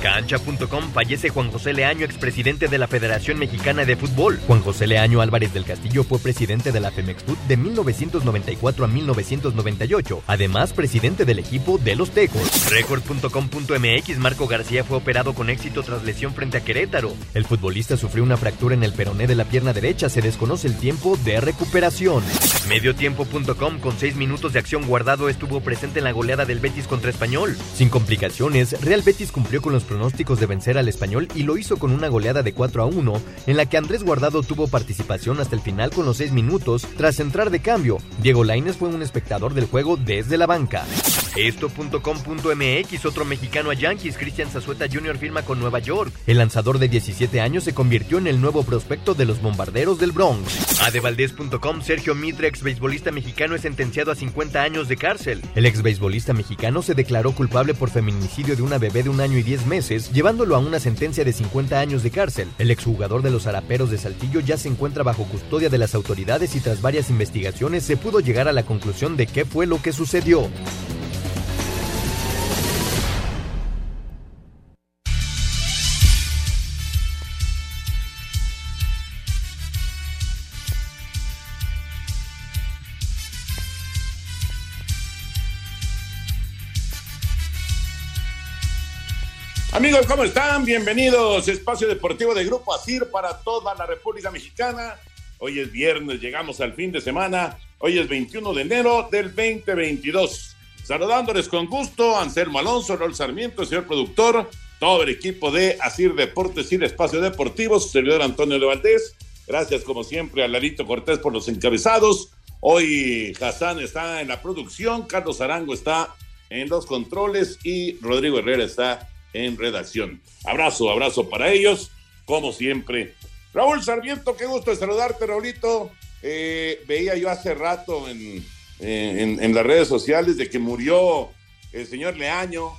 Cancha.com fallece Juan José Leaño, expresidente de la Federación Mexicana de Fútbol. Juan José Leaño Álvarez del Castillo fue presidente de la Femexfut de 1994 a 1998, además presidente del equipo de los Tecos. Record.com.mx Marco García fue operado con éxito tras lesión frente a Querétaro. El futbolista sufrió una fractura en el peroné de la pierna derecha, se desconoce el tiempo de recuperación. Mediotiempo.com con seis minutos de acción guardado estuvo presente en la goleada del Betis contra Español. Sin complicaciones, Real Betis cumplió con los pronósticos de vencer al español y lo hizo con una goleada de 4 a 1, en la que Andrés Guardado tuvo participación hasta el final con los 6 minutos tras entrar de cambio. Diego Laines fue un espectador del juego desde la banca. Esto.com.mx, otro mexicano a Yankees, Christian Zazueta Jr. firma con Nueva York. El lanzador de 17 años se convirtió en el nuevo prospecto de los bombarderos del Bronx. Adevaldez.com, Sergio Mitre, ex beisbolista mexicano, es sentenciado a 50 años de cárcel. El ex beisbolista mexicano se declaró culpable por feminicidio de una bebé de un año y 10 meses, llevándolo a una sentencia de 50 años de cárcel. El exjugador de los Araperos de Saltillo ya se encuentra bajo custodia de las autoridades y tras varias investigaciones se pudo llegar a la conclusión de qué fue lo que sucedió. Amigos, ¿cómo están? Bienvenidos. Espacio Deportivo de Grupo ASIR para toda la República Mexicana. Hoy es viernes, llegamos al fin de semana. Hoy es 21 de enero del 2022. Saludándoles con gusto, Anselmo Alonso, Rol Sarmiento, señor productor, todo el equipo de ASIR Deportes y Espacio Deportivo, su servidor Antonio de Valdés. Gracias, como siempre, a Larito Cortés por los encabezados. Hoy Hassan está en la producción, Carlos Arango está en los controles y Rodrigo Herrera está en redacción. Abrazo, abrazo para ellos, como siempre. Raúl Sarmiento, qué gusto saludarte, Raulito. Eh, veía yo hace rato en, en, las redes sociales de que murió el señor Leaño,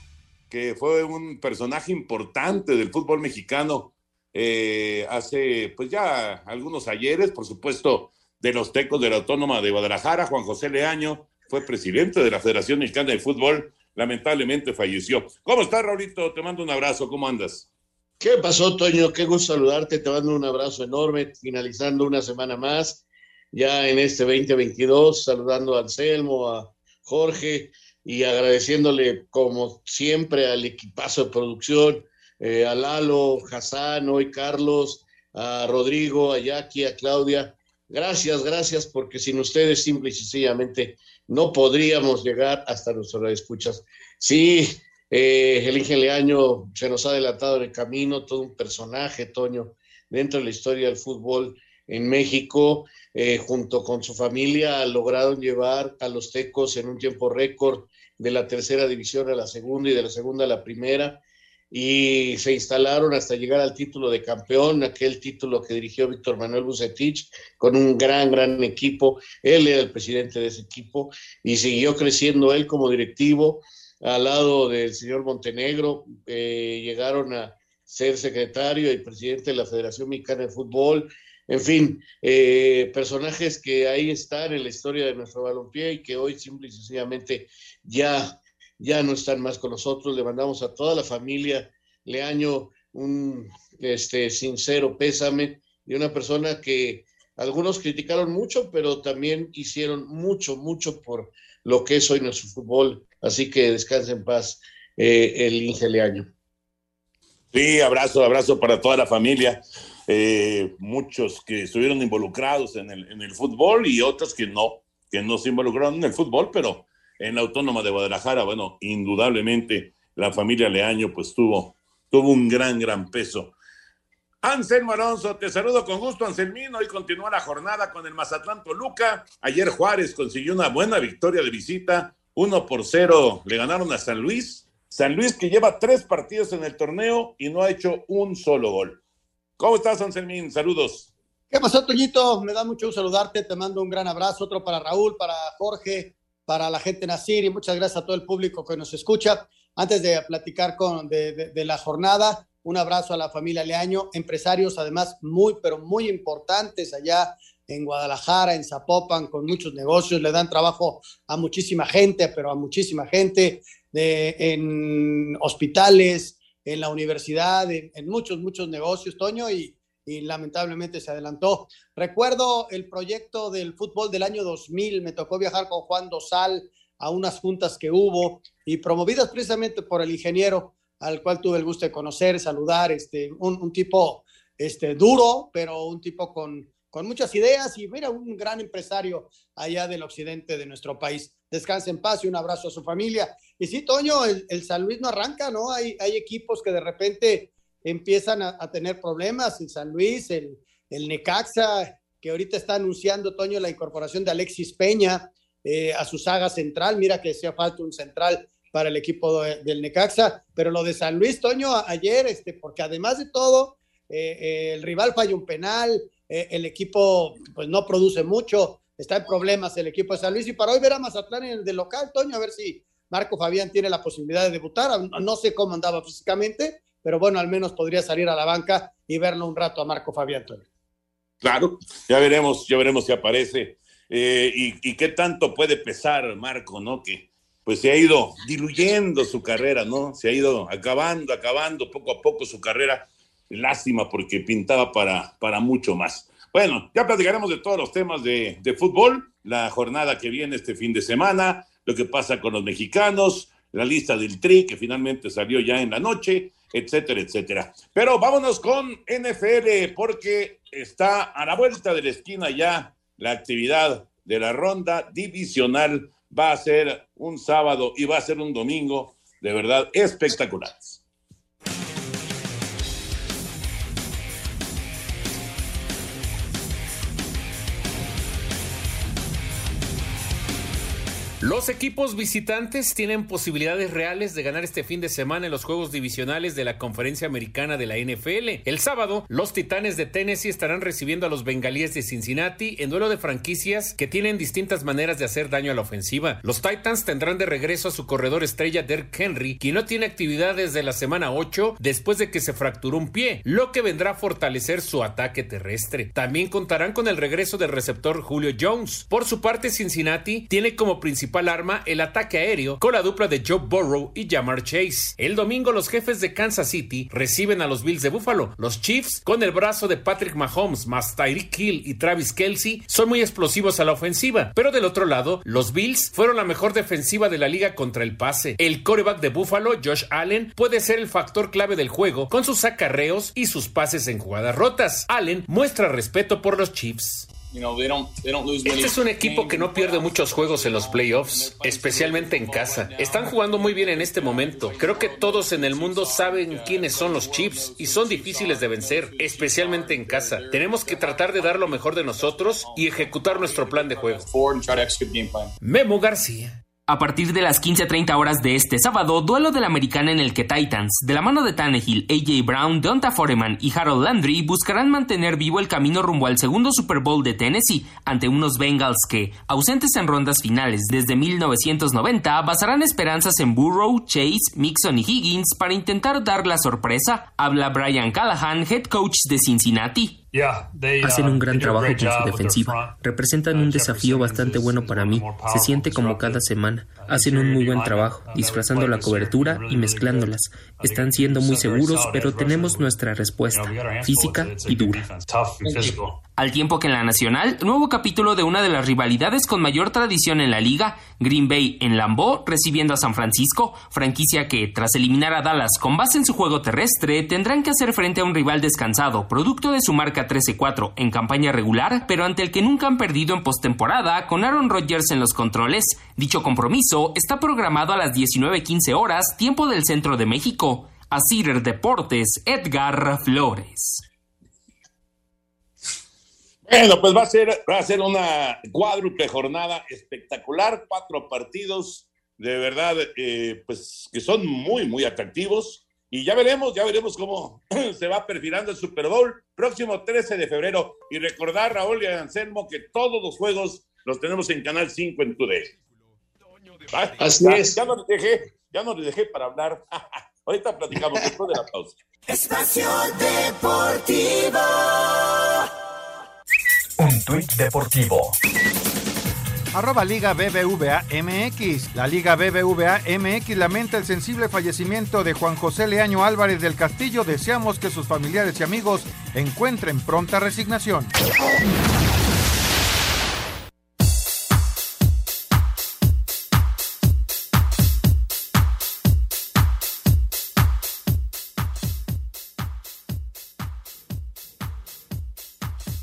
que fue un personaje importante del fútbol mexicano eh, hace pues ya algunos ayeres, por supuesto, de los tecos de la Autónoma de Guadalajara, Juan José Leaño, fue presidente de la Federación Mexicana de Fútbol lamentablemente falleció. ¿Cómo estás, Raulito? Te mando un abrazo, ¿cómo andas? ¿Qué pasó, Toño? Qué gusto saludarte, te mando un abrazo enorme, finalizando una semana más, ya en este 2022, saludando a Anselmo, a Jorge y agradeciéndole como siempre al equipazo de producción, eh, a Lalo, Hassan, hoy Carlos, a Rodrigo, a Jackie, a Claudia. Gracias, gracias, porque sin ustedes simple y sencillamente no podríamos llegar hasta nuestras escuchas. Sí, eh, el ingeniero se nos ha adelantado en el camino, todo un personaje, Toño, dentro de la historia del fútbol en México, eh, junto con su familia, lograron llevar a los tecos en un tiempo récord de la tercera división a la segunda y de la segunda a la primera y se instalaron hasta llegar al título de campeón, aquel título que dirigió Víctor Manuel Bucetich con un gran, gran equipo. Él era el presidente de ese equipo y siguió creciendo él como directivo al lado del señor Montenegro. Eh, llegaron a ser secretario y presidente de la Federación Mexicana de Fútbol. En fin, eh, personajes que ahí están en la historia de nuestro balompié y que hoy simple y sencillamente ya ya no están más con nosotros. Le mandamos a toda la familia Leaño un este, sincero pésame de una persona que algunos criticaron mucho, pero también hicieron mucho, mucho por lo que es hoy nuestro fútbol. Así que descanse en paz eh, el Leaño. Sí, abrazo, abrazo para toda la familia. Eh, muchos que estuvieron involucrados en el, en el fútbol y otros que no, que no se involucraron en el fútbol, pero en la Autónoma de Guadalajara, bueno, indudablemente la familia Leaño pues tuvo, tuvo un gran, gran peso. Anselmo Alonso, te saludo con gusto, Anselmín. Hoy continúa la jornada con el Mazatlán Toluca. Ayer Juárez consiguió una buena victoria de visita, uno por cero. Le ganaron a San Luis. San Luis que lleva tres partidos en el torneo y no ha hecho un solo gol. ¿Cómo estás, Anselmín? Saludos. ¿Qué pasó, Toñito? Me da mucho saludarte. Te mando un gran abrazo, otro para Raúl, para Jorge, para la gente Nacir y muchas gracias a todo el público que nos escucha. Antes de platicar con, de, de, la jornada, un abrazo a la familia Leaño, empresarios además muy, pero muy importantes allá en Guadalajara, en Zapopan, con muchos negocios, le dan trabajo a muchísima gente, pero a muchísima gente, de, en hospitales, en la universidad, en, en muchos, muchos negocios, Toño, y, y, lamentablemente se adelantó. Recuerdo el proyecto del fútbol del año 2000, me tocó viajar con Juan Dosal a unas juntas que hubo y promovidas precisamente por el ingeniero al cual tuve el gusto de conocer, saludar, este, un, un tipo este, duro, pero un tipo con, con muchas ideas y mira, un gran empresario allá del occidente de nuestro país. Descanse en paz y un abrazo a su familia. Y sí, Toño, el, el San Luis no arranca, ¿no? Hay, hay equipos que de repente empiezan a, tener problemas, el San Luis, el, el, Necaxa, que ahorita está anunciando, Toño, la incorporación de Alexis Peña eh, a su saga central. Mira que hacía falta un central para el equipo de, del Necaxa, pero lo de San Luis, Toño, ayer, este, porque además de todo, eh, eh, el rival falla un penal, el equipo pues no produce mucho, está en problemas el equipo de San Luis, y para hoy ver a Mazatlán en el de local, Toño, a ver si Marco Fabián tiene la posibilidad de debutar, no sé cómo andaba físicamente, pero bueno, al menos podría salir a la banca y verlo un rato a Marco Fabián. Claro, ya veremos, ya veremos si aparece. y, y qué tanto puede pesar Marco, ¿no? Que, pues se ha ido diluyendo su carrera, ¿no? Se ha ido acabando, acabando poco a poco su carrera. Lástima porque pintaba para, para mucho más. Bueno, ya platicaremos de todos los temas de, de, fútbol, la jornada que viene este fin de semana, lo que pasa con los mexicanos, la lista del Tri que finalmente salió ya en la noche, etcétera, etcétera. Pero vámonos con NFL porque está a la vuelta de la esquina ya la actividad de la ronda divisional va a ser un sábado y va a ser un domingo de verdad espectaculares. Los equipos visitantes tienen posibilidades reales de ganar este fin de semana en los juegos divisionales de la Conferencia Americana de la NFL. El sábado, los Titanes de Tennessee estarán recibiendo a los Bengalíes de Cincinnati en duelo de franquicias que tienen distintas maneras de hacer daño a la ofensiva. Los Titans tendrán de regreso a su corredor estrella Derrick Henry, quien no tiene actividad desde la semana 8 después de que se fracturó un pie, lo que vendrá a fortalecer su ataque terrestre. También contarán con el regreso del receptor Julio Jones. Por su parte, Cincinnati tiene como principal arma el ataque aéreo con la dupla de Joe Burrow y Jamar Chase. El domingo los jefes de Kansas City reciben a los Bills de Buffalo. Los Chiefs, con el brazo de Patrick Mahomes más Tyreek Hill y Travis Kelsey, son muy explosivos a la ofensiva. Pero del otro lado, los Bills fueron la mejor defensiva de la liga contra el pase. El coreback de Buffalo, Josh Allen, puede ser el factor clave del juego con sus acarreos y sus pases en jugadas rotas. Allen muestra respeto por los Chiefs. Este es un equipo que no pierde muchos juegos en los playoffs, especialmente en casa. Están jugando muy bien en este momento. Creo que todos en el mundo saben quiénes son los Chiefs y son difíciles de vencer, especialmente en casa. Tenemos que tratar de dar lo mejor de nosotros y ejecutar nuestro plan de juego. Memo García. A partir de las 15.30 horas de este sábado, duelo de la americana en el que Titans, de la mano de Tannehill, AJ Brown, Deonta Foreman y Harold Landry, buscarán mantener vivo el camino rumbo al segundo Super Bowl de Tennessee ante unos Bengals que, ausentes en rondas finales desde 1990, basarán esperanzas en Burrow, Chase, Mixon y Higgins para intentar dar la sorpresa. Habla Brian Callahan, head coach de Cincinnati. Hacen un gran trabajo con su defensiva. Representan un desafío bastante bueno para mí. Se siente como cada semana. Hacen un muy buen trabajo, disfrazando la cobertura y mezclándolas. Están siendo muy seguros, pero tenemos nuestra respuesta, física y dura. Al tiempo que en la Nacional, nuevo capítulo de una de las rivalidades con mayor tradición en la liga, Green Bay en Lambeau recibiendo a San Francisco, franquicia que, tras eliminar a Dallas con base en su juego terrestre, tendrán que hacer frente a un rival descansado, producto de su marca 13-4 en campaña regular, pero ante el que nunca han perdido en postemporada, con Aaron Rodgers en los controles. Dicho compromiso está programado a las 19.15 horas, tiempo del centro de México. A Cider Deportes, Edgar Flores. Bueno, pues va a ser, va a ser una cuádruple jornada espectacular, cuatro partidos de verdad, eh, pues que son muy, muy atractivos. Y ya veremos, ya veremos cómo se va perfilando el Super Bowl próximo 13 de febrero. Y recordar, Raúl y Anselmo, que todos los juegos los tenemos en Canal 5 en Today. Así ya, es. Ya no les dejé, ya no les dejé para hablar. Ahorita platicamos después de la pausa. Espacio Deportivo. Un tuit deportivo. Arroba Liga BBVA MX. La Liga BBVA MX lamenta el sensible fallecimiento de Juan José Leaño Álvarez del Castillo. Deseamos que sus familiares y amigos encuentren pronta resignación.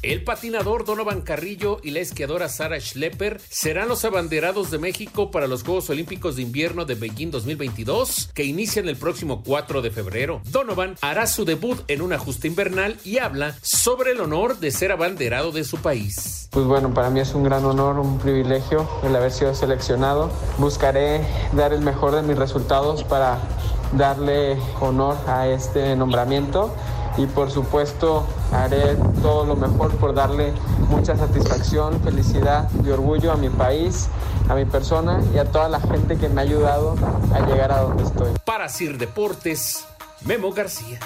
El patinador Donovan Carrillo y la esquiadora Sara Schlepper serán los abanderados de México para los Juegos Olímpicos de Invierno de Beijing 2022, que inician el próximo 4 de febrero. Donovan hará su debut en una justa invernal y habla sobre el honor de ser abanderado de su país. Pues bueno, para mí es un gran honor, un privilegio el haber sido seleccionado. Buscaré dar el mejor de mis resultados para darle honor a este nombramiento y por supuesto haré todo lo mejor por darle mucha satisfacción, felicidad y orgullo a mi país, a mi persona y a toda la gente que me ha ayudado a llegar a donde estoy. Para Sir Deportes, Memo García.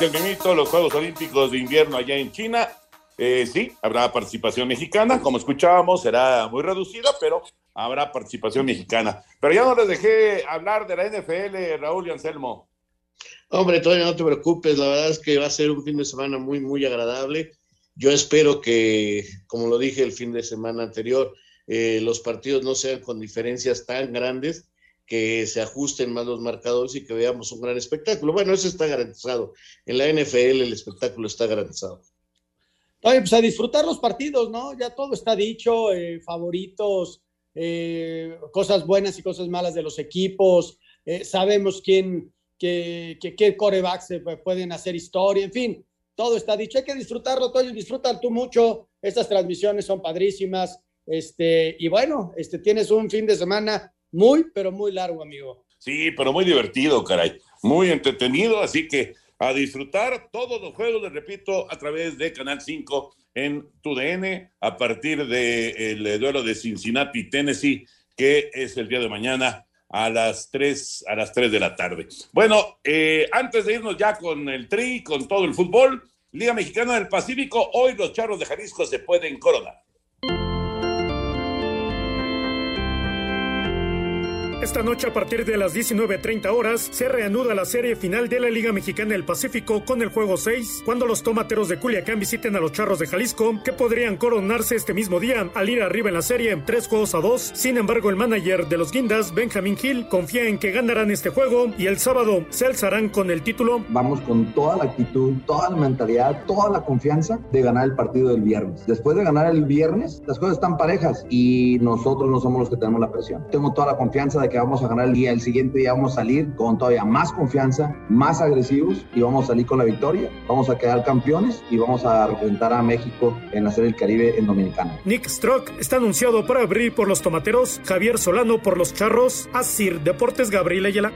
El Memito, los Juegos Olímpicos de Invierno allá en China, eh, sí, habrá participación mexicana, como escuchábamos, será muy reducida, pero habrá participación mexicana. Pero ya no les dejé hablar de la NFL, Raúl y Anselmo. Hombre, todavía no te preocupes, la verdad es que va a ser un fin de semana muy, muy agradable. Yo espero que, como lo dije el fin de semana anterior, eh, los partidos no sean con diferencias tan grandes, que se ajusten más los marcadores y que veamos un gran espectáculo. Bueno, eso está garantizado. En la NFL el espectáculo está garantizado. Oye, pues a disfrutar los partidos, ¿no? Ya todo está dicho, eh, favoritos, eh, cosas buenas y cosas malas de los equipos, eh, sabemos quién, qué, qué, qué corebacks pueden hacer historia, en fin, todo está dicho. Hay que disfrutarlo, Toño, disfruta tú mucho. Estas transmisiones son padrísimas. Este, y bueno, este, tienes un fin de semana muy, pero muy largo, amigo. Sí, pero muy divertido, caray. Muy entretenido, así que a disfrutar todos los juegos, les repito, a través de Canal 5 en TUDN, a partir del de duelo de Cincinnati, Tennessee, que es el día de mañana a las 3, a las 3 de la tarde. Bueno, eh, antes de irnos ya con el tri, con todo el fútbol, Liga Mexicana del Pacífico, hoy los charros de Jalisco se pueden coronar. Esta noche a partir de las 19.30 horas se reanuda la serie final de la Liga Mexicana del Pacífico con el juego 6, cuando los tomateros de Culiacán visiten a los charros de Jalisco, que podrían coronarse este mismo día al ir arriba en la serie, tres juegos a dos. Sin embargo, el manager de los Guindas, Benjamin Hill, confía en que ganarán este juego y el sábado se alzarán con el título. Vamos con toda la actitud, toda la mentalidad, toda la confianza de ganar el partido del viernes. Después de ganar el viernes, las cosas están parejas y nosotros no somos los que tenemos la presión. Tengo toda la confianza de que vamos a ganar el día, el siguiente día vamos a salir con todavía más confianza, más agresivos y vamos a salir con la victoria. Vamos a quedar campeones y vamos a representar a México en la Serie del Caribe en Dominicana. Nick Strock está anunciado para abrir por los tomateros, Javier Solano por los charros, Asir Deportes Gabriel Ayala.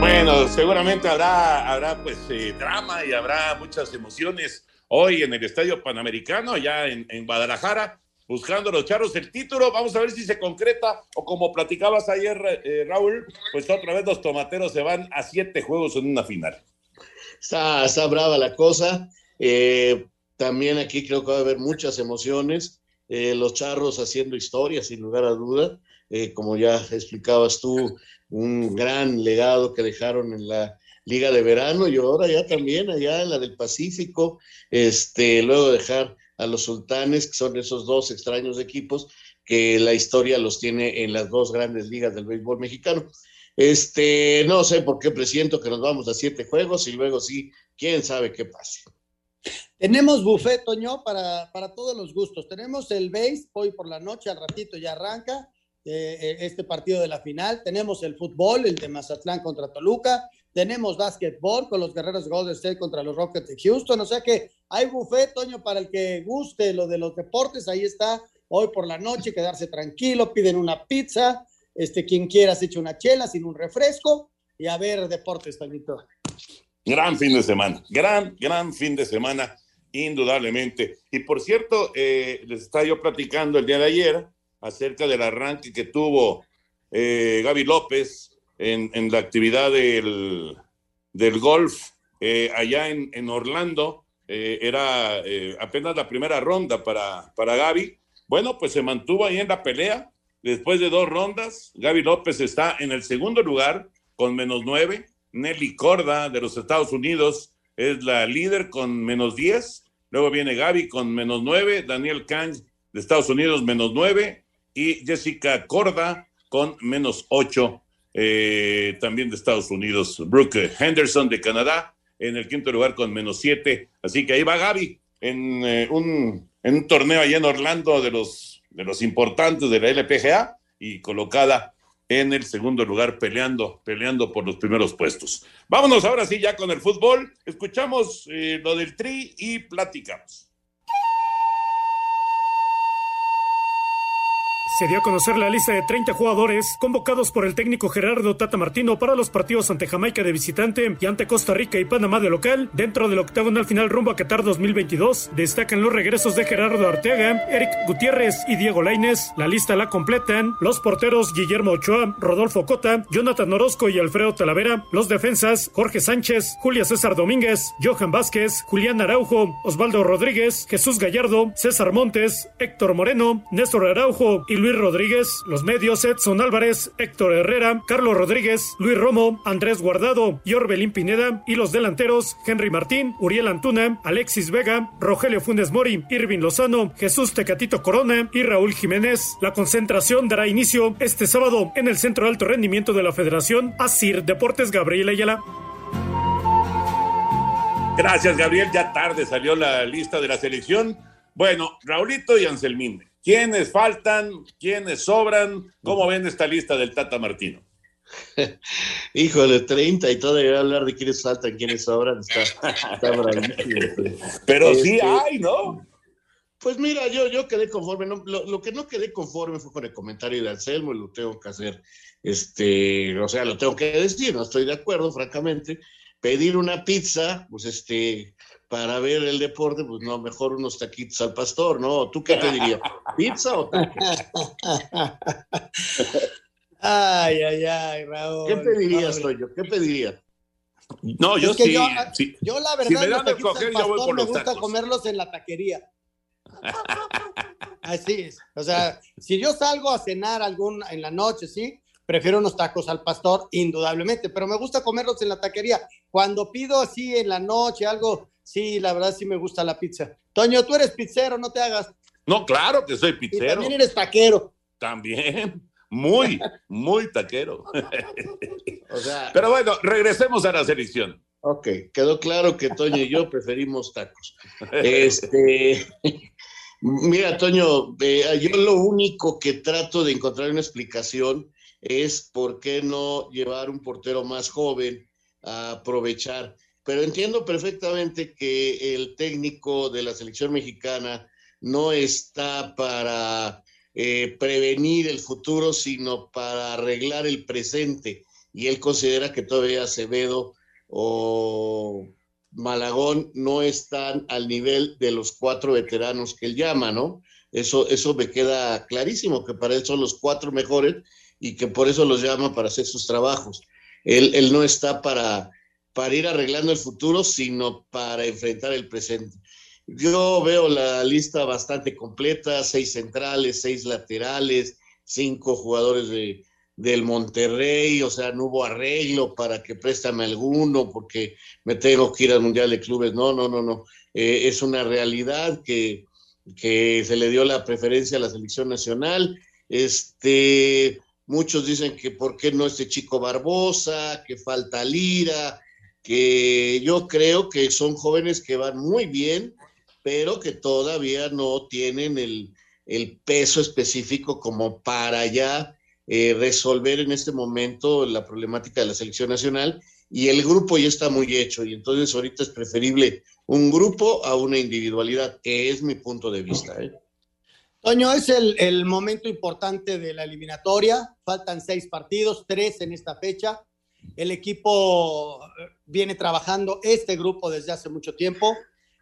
Bueno, seguramente habrá, habrá pues eh, drama y habrá muchas emociones hoy en el Estadio Panamericano, allá en, en Guadalajara buscando los charros el título. Vamos a ver si se concreta o como platicabas ayer, eh, Raúl, pues otra vez los tomateros se van a siete juegos en una final. Está, está brava la cosa. Eh, también aquí creo que va a haber muchas emociones. Eh, los charros haciendo historia, sin lugar a duda. Como ya explicabas tú, un gran legado que dejaron en la Liga de Verano y ahora ya también allá en la del Pacífico. Este, luego dejar a los sultanes, que son esos dos extraños equipos que la historia los tiene en las dos grandes ligas del béisbol mexicano. Este, no sé por qué presiento que nos vamos a siete juegos y luego sí, quién sabe qué pase. Tenemos buffet, Toño, para, para todos los gustos. Tenemos el base hoy por la noche, al ratito ya arranca. eh, este partido de la final. Tenemos el fútbol, el de Mazatlán contra Toluca. Tenemos básquetbol con los guerreros de Golden State contra los Rockets de Houston. O sea que hay buffet, Toño, para el que guste lo de los deportes. Ahí está, hoy por la noche, quedarse tranquilo, piden una pizza. Este, quien quiera se echa una chela sin un refresco y a ver deportes, Toñito. Gran fin de semana, gran, gran fin de semana, indudablemente. Y por cierto, eh, les estaba yo platicando el día de ayer acerca del arranque que tuvo eh, Gaby López en, la actividad del, del golf eh, allá en, en Orlando. era apenas la primera ronda para, para Gaby. Bueno, pues se mantuvo ahí en la pelea. Después de dos rondas, Gaby López está en el segundo lugar con menos nueve Nelly Corda de los Estados Unidos es la líder con menos 10. Luego viene Gaby con menos 9, Daniel Kang de Estados Unidos menos 9 y Jessica Corda con menos 8 eh, también de Estados Unidos. Brooke Henderson de Canadá en el quinto lugar con menos 7. Así que ahí va Gaby en, eh, un, en un torneo allá en Orlando de los, de los importantes de la LPGA y colocada en el segundo lugar peleando, peleando por los primeros puestos. Vámonos ahora sí ya con el fútbol. Escuchamos eh, lo del tri y platicamos. Se dio a conocer la lista de 30 jugadores convocados por el técnico Gerardo Tata Martino para los partidos ante Jamaica de visitante y ante Costa Rica y Panamá de local dentro del octagonal final rumbo a Qatar 2022. Destacan los regresos de Gerardo Arteaga, Eric Gutiérrez y Diego Laines. La lista la completan los porteros Guillermo Ochoa, Rodolfo Cota, Jonathan Orozco y Alfredo Talavera, los defensas Jorge Sánchez, Julia César Domínguez, Johan Vázquez, Julián Araujo, Osvaldo Rodríguez, Jesús Gallardo, César Montes, Héctor Moreno, Néstor Araujo y Luis Rodríguez, los medios Edson Álvarez, Héctor Herrera, Carlos Rodríguez, Luis Romo, Andrés Guardado y Orbelín Pineda y los delanteros Henry Martín, Uriel Antuna, Alexis Vega, Rogelio Funes Mori, Irving Lozano, Jesús Tecatito Corona y Raúl Jiménez. La concentración dará inicio este sábado en el Centro de Alto Rendimiento de la Federación Asir Deportes Gabriel Ayala. Gracias, Gabriel. Ya tarde salió la lista de la selección. Bueno, Raulito y Anselmín, ¿Quiénes faltan? ¿Quiénes sobran? ¿Cómo ven esta lista del Tata Martino? Híjole, 30 y todavía hablar de quiénes faltan, quiénes sobran, está, Pero sí este, hay, ¿no? Pues mira, yo, yo quedé conforme. lo, que no quedé conforme fue con el comentario de Anselmo y lo tengo que hacer. Este, o sea, lo tengo que decir, no estoy de acuerdo, francamente. Pedir una pizza, pues este, para ver el deporte, pues no, mejor unos taquitos al pastor, ¿no? ¿Tú qué te dirías? ¿Pizza o taquitos? Ay, ay, ay, Raúl. ¿Qué pedirías, Toño? ¿Qué pedirías? No, yo sí, yo, la verdad, si me, dan yo voy por me gusta comerlos en la taquería. Así es. O sea, si yo salgo a cenar algún en la noche, ¿sí? Prefiero unos tacos al pastor, indudablemente, pero me gusta comerlos en la taquería. Cuando pido así en la noche algo Sí, la verdad sí me gusta la pizza. Toño, tú eres pizzero, no te hagas. No, claro que soy pizzero. Y también eres taquero. También, muy, muy taquero. Pero bueno, regresemos a la selección. Ok, quedó claro que Toño y yo preferimos tacos. Este, mira, Toño, eh, yo lo único que trato de encontrar una explicación es por qué no llevar un portero más joven a aprovechar pero entiendo perfectamente que el técnico de la selección mexicana no está para eh, prevenir el futuro, sino para arreglar el presente. Y él considera que todavía Acevedo o Malagón no están al nivel de los cuatro veteranos que él llama, ¿no? Eso, eso me queda clarísimo, que para él son los cuatro mejores y que por eso los llama para hacer sus trabajos. Él, él no está para para ir arreglando el futuro, sino para enfrentar el presente. Yo veo la lista bastante completa, seis centrales, seis laterales, cinco jugadores de, del Monterrey, o sea, no hubo arreglo para que préstame alguno porque me tengo que ir al Mundial de Clubes. No, no, no, no. Eh, es una realidad que, que se le dio la preferencia a la selección nacional. Este, muchos dicen que por qué no este chico Barbosa, que falta Lira, que yo creo que son jóvenes que van muy bien, pero que todavía no tienen el, el peso específico como para ya eh, resolver en este momento la problemática de la selección nacional y el grupo ya está muy hecho y entonces ahorita es preferible un grupo a una individualidad, que es mi punto de vista. Toño, es el, el, momento importante de la eliminatoria, faltan seis partidos, tres en esta fecha. El equipo viene trabajando este grupo desde hace mucho tiempo.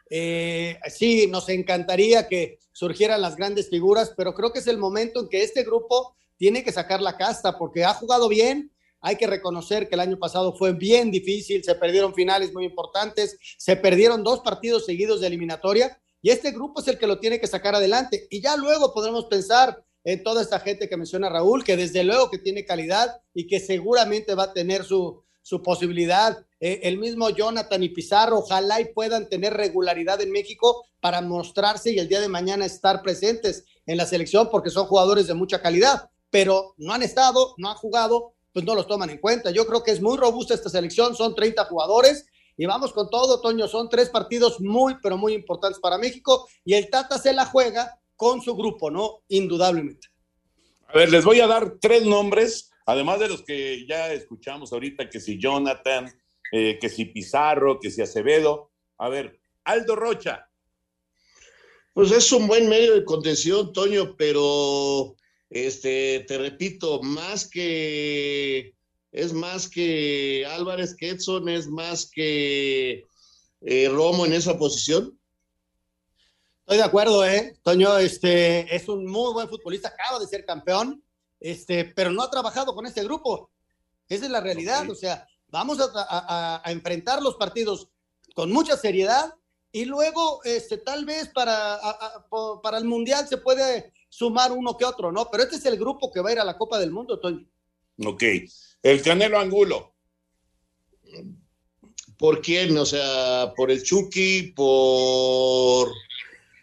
Eh, sí, nos encantaría que surgieran las grandes figuras, pero creo que es el momento en que este grupo tiene que sacar la casta porque ha jugado bien. Hay que reconocer que el año pasado fue bien difícil, se perdieron finales muy importantes, se perdieron dos partidos seguidos de eliminatoria y este grupo es el que lo tiene que sacar adelante. Y ya luego podremos pensar en toda esta gente que menciona Raúl, que desde luego que tiene calidad y que seguramente va a tener su, su posibilidad. Eh, el mismo Jonathan y Pizarro, ojalá y puedan tener regularidad en México para mostrarse y el día de mañana estar presentes en la selección porque son jugadores de mucha calidad, pero no han estado, no han jugado, pues no los toman en cuenta. Yo creo que es muy robusta esta selección, son 30 jugadores y vamos con todo, Toño, son tres partidos muy, pero muy importantes para México y el Tata se la juega con su grupo, ¿no? Indudablemente. A ver, les voy a dar tres nombres, además de los que ya escuchamos ahorita, que si Jonathan, eh, que si Pizarro, que si Acevedo. A ver, Aldo Rocha. Pues es un buen medio de contención, Toño, pero este, te repito, más que es más que Álvarez Quetzon, es más que eh, Romo en esa posición. Estoy de acuerdo, ¿eh? Toño, este, es un muy buen futbolista, acaba de ser campeón, este, pero no ha trabajado con este grupo. Esa es la realidad, o sea, vamos a, enfrentar los partidos con mucha seriedad y luego, este, tal vez para, para el Mundial se puede sumar uno que otro, ¿no? Pero este es el grupo que va a ir a la Copa del Mundo, Toño. Ok. El Canelo Angulo. ¿Por quién? O sea, por el Chucky, por...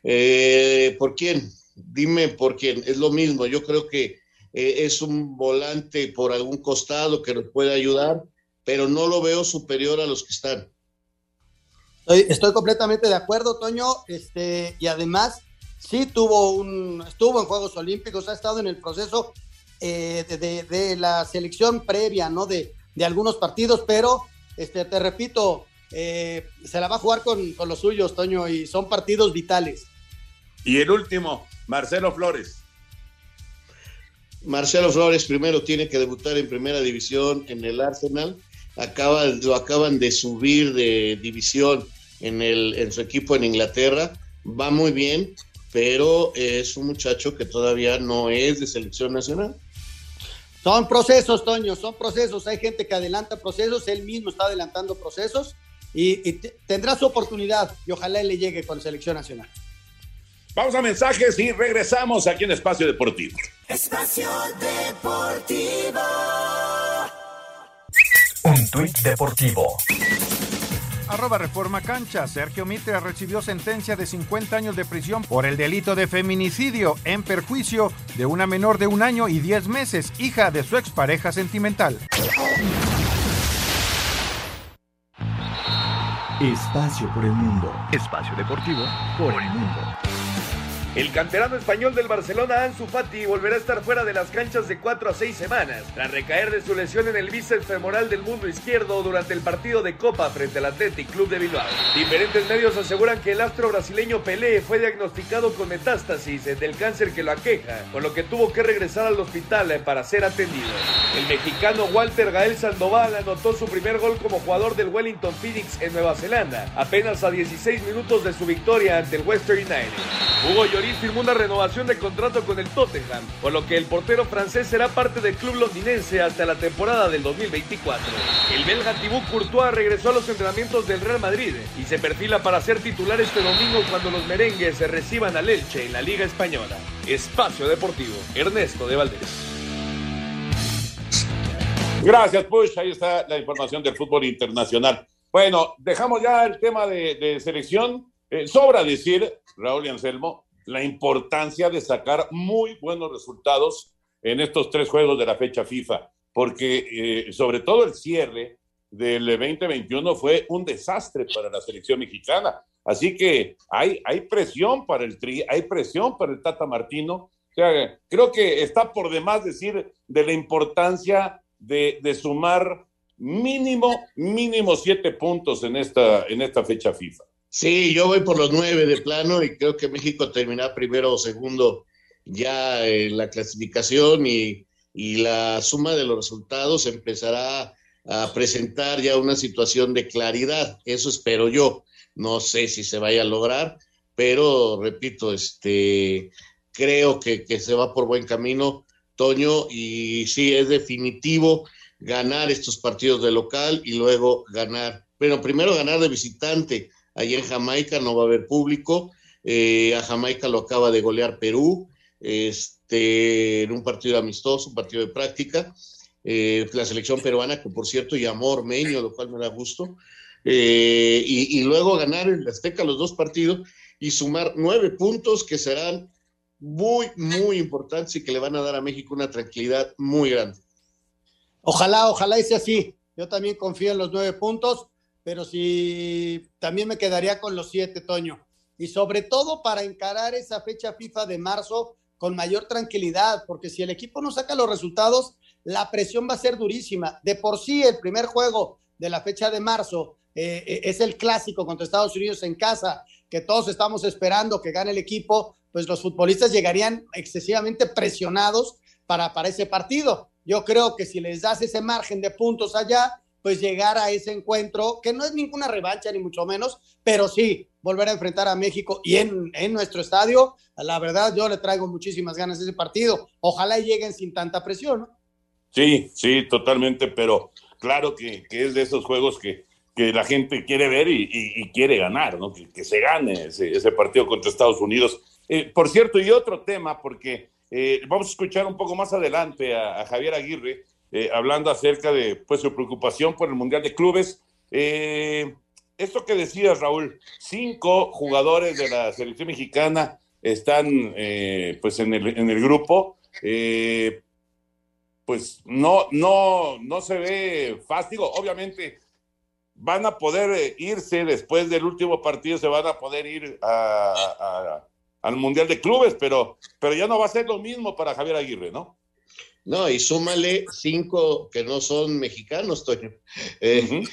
Eh, ¿Por quién? Dime por quién. Es lo mismo. Yo creo que eh, es un volante por algún costado que nos puede ayudar, pero no lo veo superior a los que están. Estoy, completamente de acuerdo, Toño. Este, y además, sí tuvo un, estuvo en Juegos Olímpicos, ha estado en el proceso eh, de, la selección previa, ¿no? De, de algunos partidos, pero este, te repito, eh, se la va a jugar con, con, los suyos, Toño, y son partidos vitales. Y el último, Marcelo Flores. Marcelo Flores primero tiene que debutar en primera división en el Arsenal. Acaba, lo acaban de subir de división en, el, en su equipo en Inglaterra. Va muy bien, pero es un muchacho que todavía no es de selección nacional. Son procesos, Toño, son procesos. Hay gente que adelanta procesos, él mismo está adelantando procesos y, tendrá su oportunidad y ojalá le llegue con selección nacional. Vamos a mensajes y regresamos aquí en Espacio Deportivo. Espacio Deportivo. Un tuit deportivo. Arroba Reforma Cancha. Sergio Mitre recibió sentencia de 50 años de prisión por el delito de feminicidio en perjuicio de una menor de un año y 10 meses, hija de su expareja sentimental. Espacio por el mundo. Espacio deportivo por el mundo. El canterano español del Barcelona, Ansu Fati, volverá a estar fuera de las canchas de 4 a 6 semanas, tras recaer de su lesión en el bíceps femoral del mundo izquierdo durante el partido de Copa frente al Athletic Club de Bilbao. Diferentes medios aseguran que el astro brasileño Pelé fue diagnosticado con metástasis del cáncer que lo aqueja, con lo que tuvo que regresar al hospital para ser atendido. El mexicano Walter Gael Sandoval anotó su primer gol como jugador del Wellington Phoenix en Nueva Zelanda, apenas a 16 minutos de su victoria ante el Western United. Hugo Lloris firmó una renovación de contrato con el Tottenham, por lo que el portero francés será parte del club londinense hasta la temporada del 2024. El belga Thibaut Courtois regresó a los entrenamientos del Real Madrid y se perfila para ser titular este domingo cuando los merengues se reciban al Elche en la Liga Española. Espacio Deportivo, Ernesto de Valdés. Gracias, Push. Ahí está la información del fútbol internacional. Bueno, dejamos ya el tema de, selección. Eh, sobra decir, Raúl y Anselmo, la importancia de sacar muy buenos resultados en estos tres juegos de la fecha FIFA, porque eh, sobre todo el cierre del 2021 fue un desastre para la selección mexicana. Así que hay, hay presión para el Tri, hay presión para el Tata Martino. O sea, creo que está por demás decir de la importancia de, de sumar mínimo, mínimo siete puntos en esta, en esta fecha FIFA. Sí, yo voy por los nueve de plano y creo que México terminará primero o segundo ya en la clasificación y, y la suma de los resultados empezará a presentar ya una situación de claridad. Eso espero yo. No sé si se vaya a lograr, pero repito, este, creo que, que se va por buen camino, Toño, y sí, es definitivo ganar estos partidos de local y luego ganar, bueno, primero ganar de visitante. Allí en Jamaica no va a haber público. Eh, a Jamaica lo acaba de golear Perú este, en un partido amistoso, un partido de práctica. Eh, la selección peruana, que por cierto llamó Ormeño, lo cual me da gusto. Eh, y, luego ganar en la Azteca los dos partidos y sumar nueve puntos que serán muy, muy importantes y que le van a dar a México una tranquilidad muy grande. Ojalá, ojalá sea así. Yo también confío en los nueve puntos, pero sí, también me quedaría con los siete, Toño. Y sobre todo para encarar esa fecha FIFA de marzo con mayor tranquilidad, porque si el equipo no saca los resultados, la presión va a ser durísima. De por sí, el primer juego de la fecha de marzo eh, eh, es el clásico contra Estados Unidos en casa, que todos estamos esperando que gane el equipo, pues los futbolistas llegarían excesivamente presionados para, para ese partido. Yo creo que si les das ese margen de puntos allá, pues llegar a ese encuentro, que no es ninguna revancha ni mucho menos, pero sí, volver a enfrentar a México y en, en nuestro estadio, la verdad yo le traigo muchísimas ganas a ese partido. Ojalá lleguen sin tanta presión, ¿no? Sí, sí, totalmente, pero claro que, que es de esos juegos que, que la gente quiere ver y, y, quiere ganar, ¿no? Que, que se gane ese, partido contra Estados Unidos. Eh, por cierto, y otro tema, porque eh, vamos a escuchar un poco más adelante a Javier Aguirre eh, hablando acerca de pues, su preocupación por el Mundial de Clubes. Eh, esto que decías, Raúl, cinco jugadores de la selección mexicana están eh, pues en el, en el grupo. pues no, no, no se ve fácil. Obviamente van a poder irse después del último partido, se van a poder ir a, al Mundial de Clubes, pero, pero ya no va a ser lo mismo para Javier Aguirre, ¿no? No, y súmale cinco que no son mexicanos, Toño. Eh, uh -huh.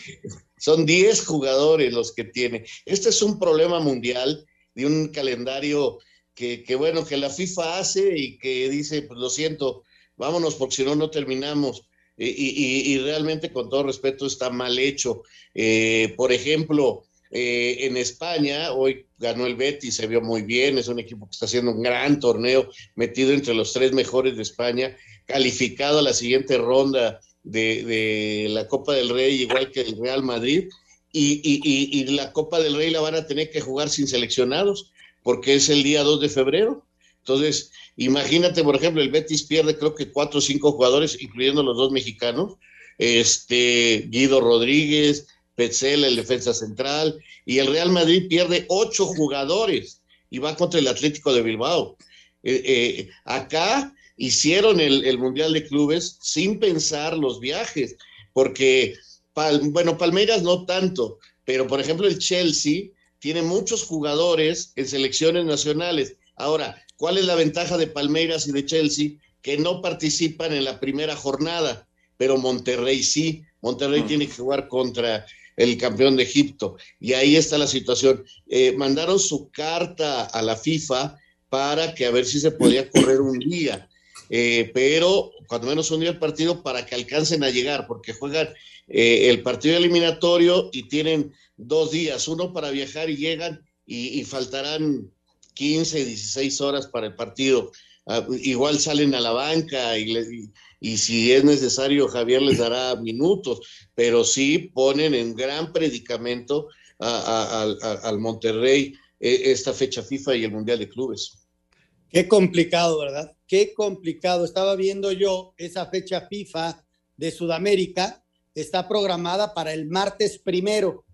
Son diez jugadores los que tiene. Este es un problema mundial de un calendario que, que, bueno, que la FIFA hace y que dice, pues lo siento, vámonos porque si no, no terminamos. Y, y, y, realmente, con todo respeto, está mal hecho. Eh, por ejemplo, eh, en España, hoy ganó el Betis, se vio muy bien, es un equipo que está haciendo un gran torneo, metido entre los tres mejores de España, calificado a la siguiente ronda de, de la Copa del Rey, igual que el Real Madrid, y, y, y, la Copa del Rey la van a tener que jugar sin seleccionados, porque es el día 2 de febrero. Entonces, imagínate, por ejemplo, el Betis pierde creo que cuatro o cinco jugadores, incluyendo los dos mexicanos, este, Guido Rodríguez, Petzela, el defensa central, y el Real Madrid pierde ocho jugadores y va contra el Atlético de Bilbao. Eh, eh, acá hicieron el, el, Mundial de Clubes sin pensar los viajes, porque, pal, bueno, Palmeiras no tanto, pero por ejemplo el Chelsea tiene muchos jugadores en selecciones nacionales. Ahora, ¿cuál es la ventaja de Palmeiras y de Chelsea? Que no participan en la primera jornada, pero Monterrey sí. Monterrey mm. tiene que jugar contra el campeón de Egipto. Y ahí está la situación. Eh, mandaron su carta a la FIFA para que a ver si se podía correr un día. Eh, pero cuando menos un día el partido para que alcancen a llegar, porque juegan eh, el partido eliminatorio y tienen dos días, uno para viajar y llegan y, faltarán 15, 16 horas para el partido. Uh, igual salen a la banca y, le, y, y, si es necesario Javier les dará minutos, pero sí ponen en gran predicamento a, a, a, al Monterrey eh, esta fecha FIFA y el Mundial de Clubes. Qué complicado, ¿verdad? Qué complicado. Estaba viendo yo esa fecha FIFA de Sudamérica, está programada para el martes primero.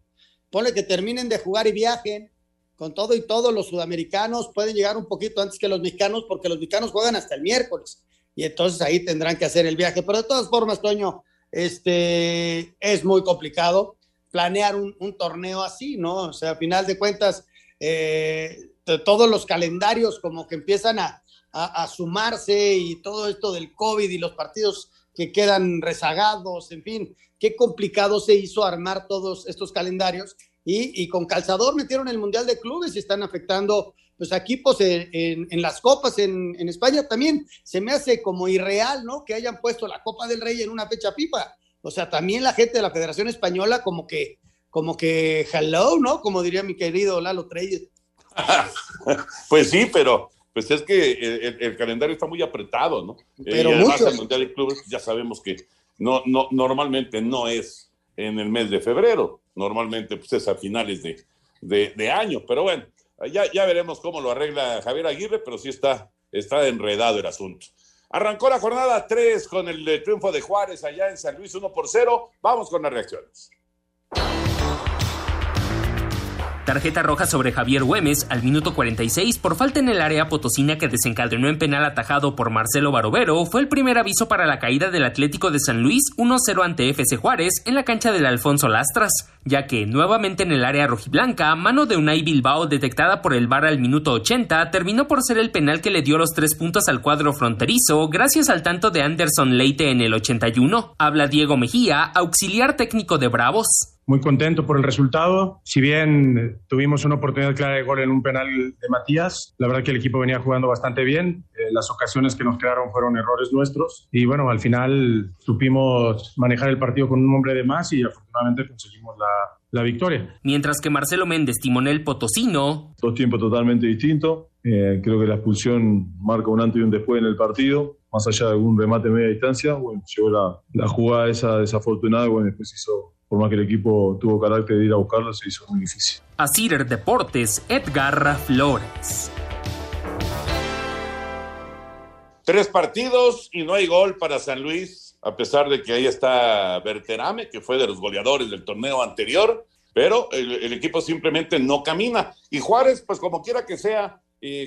Ponle que terminen de jugar y viajen. Con todo y todo, los sudamericanos pueden llegar un poquito antes que los mexicanos, porque los mexicanos juegan hasta el miércoles. Y entonces ahí tendrán que hacer el viaje. Pero de todas formas, Toño, este, es muy complicado planear un, torneo así, ¿no? O sea, a final de cuentas, eh, todos los calendarios como que empiezan a, a, sumarse y todo esto del COVID y los partidos que quedan rezagados, en fin, qué complicado se hizo armar todos estos calendarios y, y con calzador metieron el Mundial de Clubes y están afectando pues equipos en, en, las copas en, en, España también se me hace como irreal, ¿no? Que hayan puesto la Copa del Rey en una fecha pipa. O sea, también la gente de la Federación Española como que, como que hello, ¿no? Como diría mi querido Lalo Treyes. pues sí, pero pues es que el, calendario está muy apretado, ¿no? Pero y además el Mundial de Clubes ya sabemos que no, no, normalmente no es en el mes de febrero, normalmente pues es a finales de, de, de año, pero bueno, ya, ya veremos cómo lo arregla Javier Aguirre, pero sí está, está enredado el asunto. Arrancó la jornada 3 con el eh, triunfo de Juárez allá en San Luis 1 por 0. Vamos con las reacciones. Tarjeta roja sobre Javier Güemes al minuto 46 por falta en el área potosina que desencadenó en penal atajado por Marcelo Barovero fue el primer aviso para la caída del Atlético de San Luis 1-0 ante FC Juárez en la cancha del Alfonso Lastras, ya que nuevamente en el área rojiblanca, mano de Unai Bilbao detectada por el VAR al minuto 80 terminó por ser el penal que le dio los tres puntos al cuadro fronterizo gracias al tanto de Anderson Leite en el 81. Habla Diego Mejía, auxiliar técnico de Bravos muy contento por el resultado. Si bien tuvimos una oportunidad clara de gol en un penal de Matías, la verdad que el equipo venía jugando bastante bien. Eh, las ocasiones que nos quedaron fueron errores nuestros y bueno, al final supimos manejar el partido con un hombre de más y afortunadamente conseguimos la, la victoria. Mientras que Marcelo Méndez, timonel potosino. Dos tiempos totalmente distintos. Eh, creo que la expulsión marca un antes y un después en el partido. Más allá de algún remate media distancia, bueno, llegó la, la jugada esa desafortunada, bueno, después hizo por más que el equipo tuvo carácter de ir a buscarlo, se hizo muy difícil. Asir Deportes, Edgar Flores. Tres partidos y no hay gol para San Luis, a pesar de que ahí está Berterame, que fue de los goleadores del torneo anterior, pero el, equipo simplemente no camina. Y Juárez, pues como quiera que sea,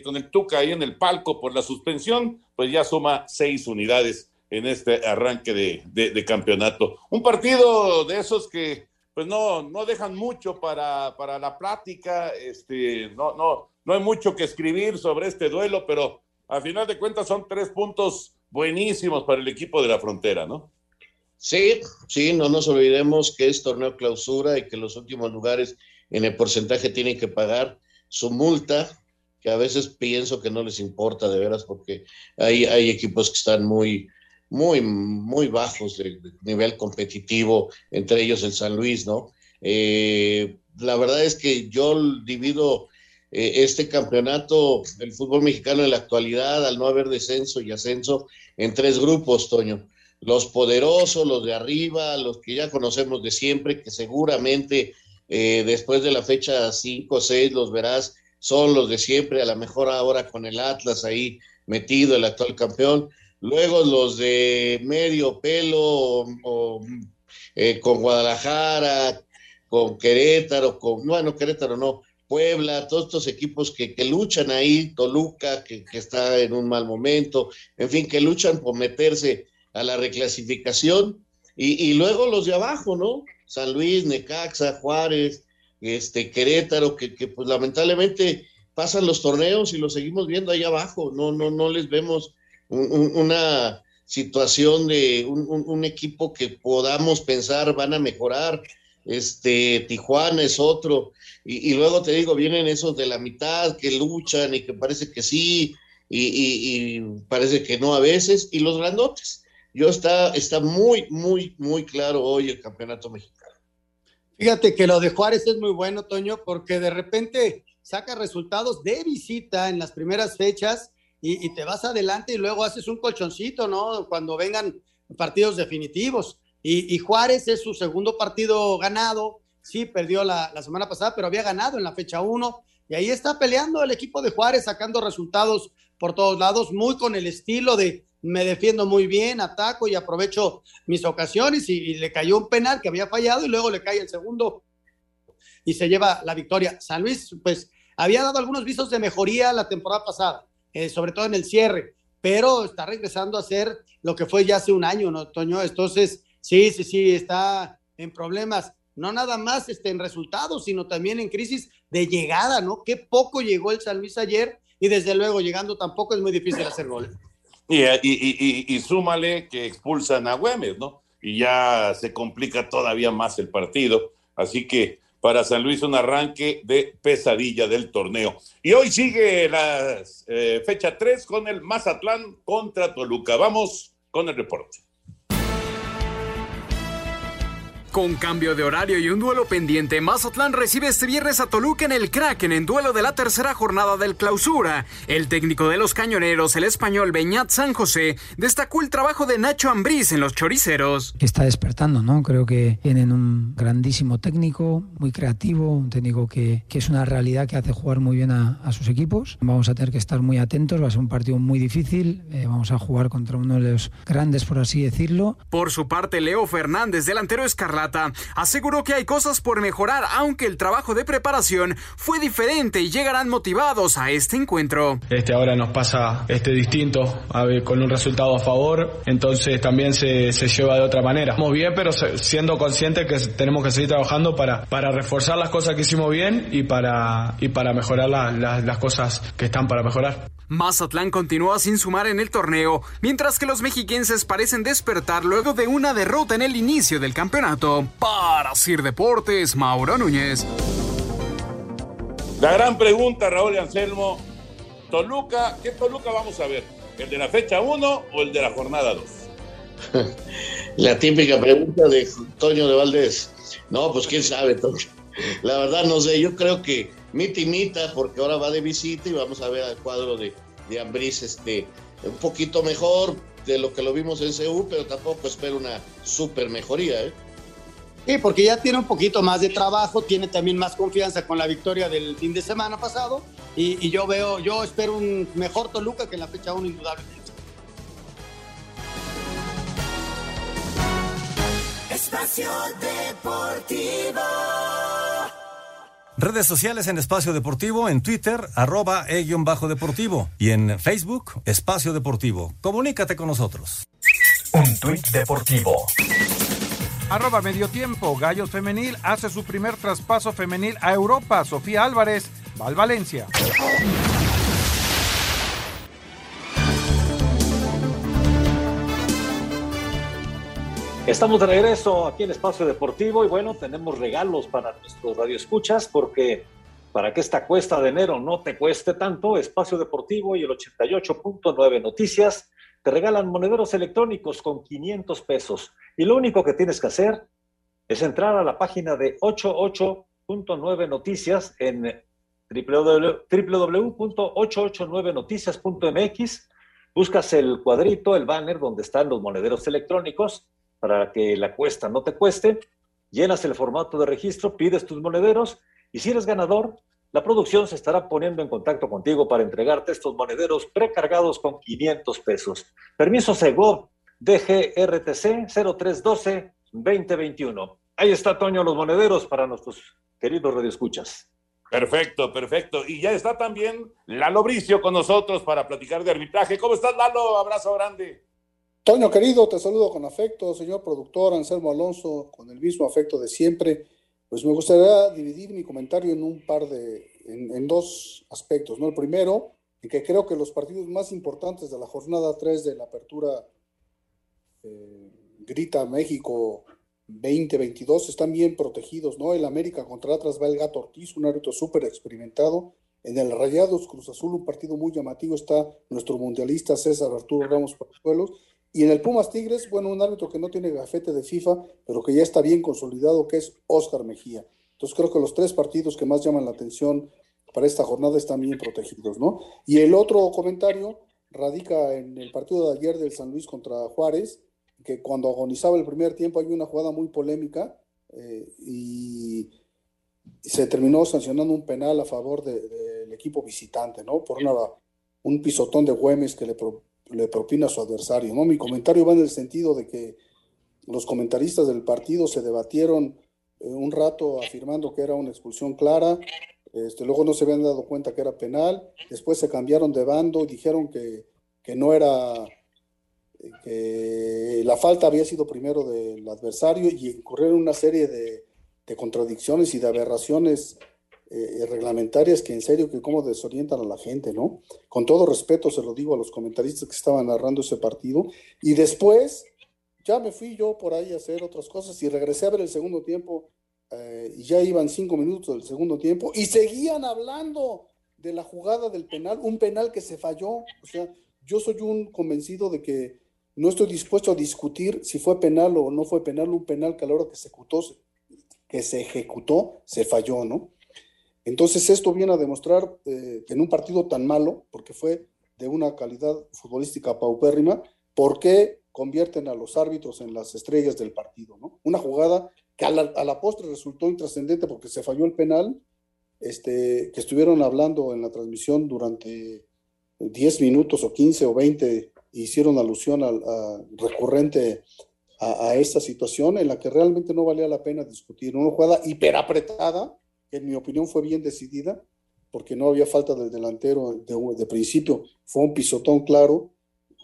con el Tuca ahí en el palco por la suspensión, pues ya suma seis unidades en este arranque de, campeonato. Un partido de esos que pues no, no dejan mucho para, para la plática, este, no, no, no hay mucho que escribir sobre este duelo, pero a final de cuentas son tres puntos buenísimos para el equipo de la frontera, ¿no? Sí, sí, no nos olvidemos que es torneo clausura y que los últimos lugares en el porcentaje tienen que pagar su multa, que a veces pienso que no les importa de veras porque hay, hay equipos que están muy, muy, muy bajos de, nivel competitivo, entre ellos el San Luis, ¿no? Eh, la verdad es que yo divido eh, este campeonato del fútbol mexicano en la actualidad, al no haber descenso y ascenso, en tres grupos, Toño. Los poderosos, los de arriba, los que ya conocemos de siempre, que seguramente eh, después de la fecha 5 o 6 los verás, son los de siempre, a lo mejor ahora con el Atlas ahí metido, el actual campeón Luego los de medio pelo, eh, con Guadalajara, con Querétaro, con, bueno, Querétaro no, Puebla, todos estos equipos que, luchan ahí, Toluca, que, está en un mal momento, en fin, que luchan por meterse a la reclasificación, y, luego los de abajo, ¿no? San Luis, Necaxa, Juárez, este, Querétaro, que, que pues lamentablemente pasan los torneos y los seguimos viendo ahí abajo, no, no, no les vemos una situación de un, equipo que podamos pensar van a mejorar. Este Tijuana es otro, y, luego te digo, vienen esos de la mitad que luchan y que parece que sí, y, parece que no a veces, y los grandotes. Yo está, está muy, muy, muy claro hoy el campeonato mexicano. Fíjate que lo de Juárez es muy bueno, Toño, porque de repente saca resultados de visita en las primeras fechas y, te vas adelante y luego haces un colchoncito, ¿no? Cuando vengan partidos definitivos. Y, Juárez es su segundo partido ganado. Sí, perdió la, semana pasada, pero había ganado en la fecha 1. Y ahí está peleando el equipo de Juárez, sacando resultados por todos lados, muy con el estilo de me defiendo muy bien, ataco y aprovecho mis ocasiones. Y, y le cayó un penal que había fallado y luego le cae el segundo y se lleva la victoria. San Luis, pues, había dado algunos visos de mejoría la temporada pasada eh, sobre todo en el cierre, pero está regresando a ser lo que fue ya hace un año, ¿no, Toño? Entonces, sí, sí, sí, está en problemas. no nada más este, en resultados, sino también en crisis de llegada, ¿no? Qué poco llegó el San Luis ayer y desde luego llegando tampoco es muy difícil hacer gol. Y, y, y, y súmale que expulsan a Güemes, ¿no? Y ya se complica todavía más el partido. Así que para San Luis un arranque de pesadilla del torneo. Y hoy sigue la eh, fecha 3 con el Mazatlán contra Toluca. Vamos con el reporte. Con cambio de horario y un duelo pendiente, Mazatlán recibe este viernes a Toluca en el Kraken en duelo de la tercera jornada del clausura. El técnico de los cañoneros, el español Beñat San José, destacó el trabajo de Nacho Ambriz en los choriceros. Está despertando, ¿no? Creo que tienen un grandísimo técnico, muy creativo, un técnico que, que es una realidad que hace jugar muy bien a, a, sus equipos. Vamos a tener que estar muy atentos, va a ser un partido muy difícil, eh, vamos a jugar contra uno de los grandes, por así decirlo. Por su parte, Leo Fernández, delantero escarlata, aseguró que hay cosas por mejorar, aunque el trabajo de preparación fue diferente y llegarán motivados a este encuentro. Este ahora nos pasa este distinto, con un resultado a favor, entonces también se, se lleva de otra manera. Estamos bien, pero siendo conscientes que tenemos que seguir trabajando para, para reforzar las cosas que hicimos bien y para, y para mejorar la, las cosas que están para mejorar. Mazatlán continúa sin sumar en el torneo, mientras que los mexiquenses parecen despertar luego de una derrota en el inicio del campeonato. Para Sir Deportes, Mauro Núñez. La gran pregunta, Raúl y Anselmo. Toluca, ¿qué Toluca vamos a ver? ¿El de la fecha 1 o el de la jornada 2? la típica pregunta de Toño de Valdés. No, pues quién sabe, Toño. La verdad no sé, yo creo que mita y mita, porque ahora va de visita y vamos a ver al cuadro de, de Ambriz este, un poquito mejor de lo que lo vimos en CU, pero tampoco espero una super mejoría. ¿eh? Sí, porque ya tiene un poquito más de trabajo, tiene también más confianza con la victoria del fin de semana pasado y, y yo veo, yo espero un mejor Toluca que en la fecha 1 indudablemente. Espacio Deportivo. Redes sociales en Espacio Deportivo, en Twitter, arroba e-deportivo y en Facebook, Espacio Deportivo. Comunícate con nosotros. Un tuit deportivo. Arroba medio tiempo, Gallos Femenil hace su primer traspaso femenil a Europa. Sofía Álvarez, Val Valencia. Estamos de regreso aquí en Espacio Deportivo y bueno, tenemos regalos para nuestros radioescuchas porque para que esta cuesta de enero no te cueste tanto, Espacio Deportivo y el 88.9 Noticias te regalan monederos electrónicos con 500 pesos. Y lo único que tienes que hacer es entrar a la página de 88.9 Noticias en www.889noticias.mx, buscas el cuadrito, el banner donde están los monederos electrónicos para que la cuesta no te cueste, llenas el formato de registro, pides tus monederos y si eres ganador, la producción se estará poniendo en contacto contigo para entregarte estos monederos precargados con 500 pesos. Permiso Segov DGRTC 0312-2021. Ahí está, Toño, los monederos para nuestros queridos radioescuchas. Perfecto, perfecto. Y ya está también Lalo Bricio con nosotros para platicar de arbitraje. ¿Cómo estás, Lalo? Abrazo grande. Toño querido, te saludo con afecto, señor productor Anselmo Alonso, con el mismo afecto de siempre. Pues me gustaría dividir mi comentario en un par de, en, dos aspectos, ¿no? El primero, en que creo que los partidos más importantes de la jornada 3 de la apertura eh, Grita México 2022 están bien protegidos, ¿no? El América contra Atlas va el Gato Ortiz, un árbitro súper experimentado. En el Rayados Cruz Azul, un partido muy llamativo, está nuestro mundialista César Arturo Ramos Palazuelos. Y en el Pumas Tigres, bueno, un árbitro que no tiene gafete de FIFA, pero que ya está bien consolidado, que es Oscar Mejía. Entonces creo que los tres partidos que más llaman la atención para esta jornada están bien protegidos, ¿no? Y el otro comentario radica en el partido de ayer del San Luis contra Juárez, que cuando agonizaba el primer tiempo hay una jugada muy polémica eh, y se terminó sancionando un penal a favor del de, equipo visitante, ¿no? Por una, un pisotón de Güemes que le, le propina a su adversario, ¿no? Mi comentario va en el sentido de que los comentaristas del partido se debatieron eh, un rato afirmando que era una expulsión clara, este, luego no se habían dado cuenta que era penal, después se cambiaron de bando y dijeron que, que no era, que la falta había sido primero del adversario y ocurrieron una serie de, de contradicciones y de aberraciones eh, reglamentarias que en serio que cómo desorientan a la gente, ¿no? Con todo respeto se lo digo a los comentaristas que estaban narrando ese partido. Y después ya me fui yo por ahí a hacer otras cosas y regresé a ver el segundo tiempo eh, y ya iban cinco minutos del segundo tiempo y seguían hablando de la jugada del penal, un penal que se falló. O sea, yo soy un convencido de que no estoy dispuesto a discutir si fue penal o no fue penal, un penal que a la hora que se ejecutó, que se, ejecutó, se falló, ¿no? Entonces esto viene a demostrar eh, que en un partido tan malo, porque fue de una calidad futbolística paupérrima, ¿por qué convierten a los árbitros en las estrellas del partido? ¿no? Una jugada que a la, postre resultó intrascendente porque se falló el penal, este, que estuvieron hablando en la transmisión durante 10 minutos o 15 o 20, hicieron alusión al recurrente a, esta situación en la que realmente no valía la pena discutir. Una jugada hiperapretada, en mi opinión fue bien decidida, porque no había falta del delantero de, de principio, fue un pisotón claro,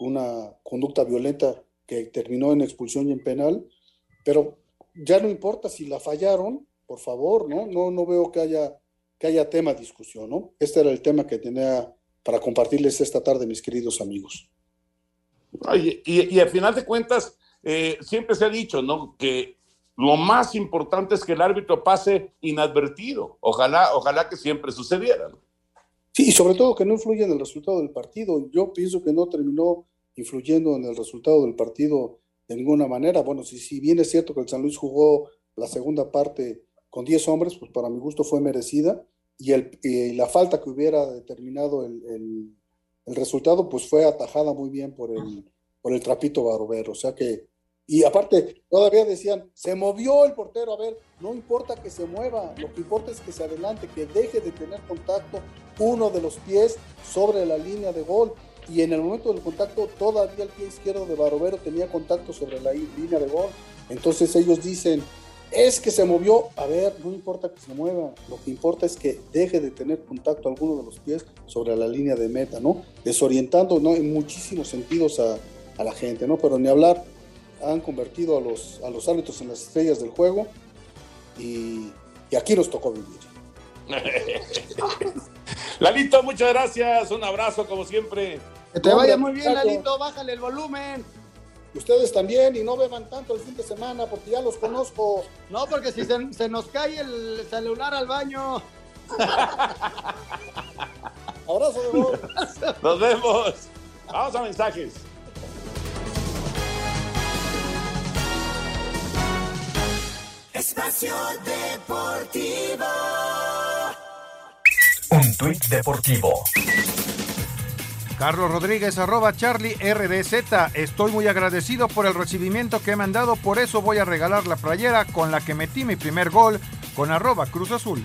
una conducta violenta que terminó en expulsión y en penal, pero ya no importa si la fallaron, por favor, ¿no? No, no veo que haya, que haya tema de discusión, ¿no? Este era el tema que tenía para compartirles esta tarde, mis queridos amigos. y, y, al final de cuentas, eh, siempre se ha dicho, ¿no? Que lo más importante es que el árbitro pase inadvertido. Ojalá, ojalá que siempre sucediera. Sí, y sobre todo que no influya en el resultado del partido. Yo pienso que no terminó influyendo en el resultado del partido de ninguna manera. Bueno, si, si bien es cierto que el San Luis jugó la segunda parte con 10 hombres, pues para mi gusto fue merecida. Y, el, la falta que hubiera determinado el, el, el, resultado, pues fue atajada muy bien por el, por el trapito barbero. O sea que, y aparte, todavía decían, se movió el portero. A ver, no importa que se mueva, lo que importa es que se adelante, que deje de tener contacto uno de los pies sobre la línea de gol y en el momento del contacto todavía el pie izquierdo de Barovero tenía contacto sobre la línea de gol. Entonces ellos dicen, es que se movió, a ver, no importa que se mueva, lo que importa es que deje de tener contacto alguno de los pies sobre la línea de meta, ¿no? Desorientando ¿no? en muchísimos sentidos a, a la gente, ¿no? Pero ni hablar, han convertido a los, a los árbitros en las estrellas del juego y, y aquí nos tocó vivir. Lalito, muchas gracias, un abrazo como siempre. Que te vaya muy bien, Lalito, bájale el volumen. Ustedes también, y no beban tanto el fin de semana, porque ya los conozco. No, porque si se, nos cae el celular al baño. Abrazo de vos. Nos vemos. Vamos a mensajes. Espacio Deportivo. Un tuit deportivo. Carlos Rodríguez, arroba Charlie RDZ. Estoy muy agradecido por el recibimiento que me han dado, por eso voy a regalar la playera con la que metí mi primer gol con arroba Cruz Azul.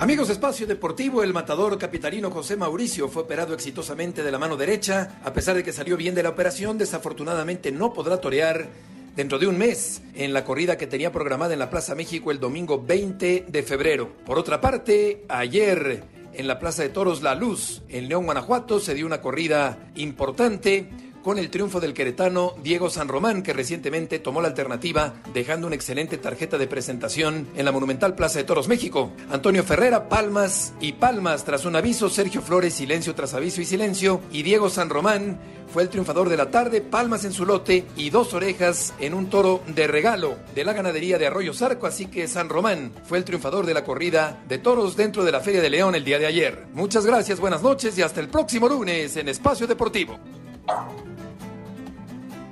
Amigos Espacio Deportivo, el matador capitalino José Mauricio fue operado exitosamente de la mano derecha. A pesar de que salió bien de la operación, desafortunadamente no podrá torear dentro de un mes en la corrida que tenía programada en la Plaza México el domingo 20 de febrero. Por otra parte, ayer en la Plaza de Toros La Luz, en León, Guanajuato, se dio una corrida importante con el triunfo del queretano Diego San Román, que recientemente tomó la alternativa dejando una excelente tarjeta de presentación en la Monumental Plaza de Toros México. Antonio Ferrera, palmas y palmas tras un aviso, Sergio Flores, silencio tras aviso y silencio, y Diego San Román fue el triunfador de la tarde, palmas en su lote y dos orejas en un toro de regalo de la ganadería de Arroyo Zarco, así que San Román fue el triunfador de la corrida de toros dentro de la Feria de León el día de ayer. Muchas gracias, buenas noches y hasta el próximo lunes en Espacio Deportivo.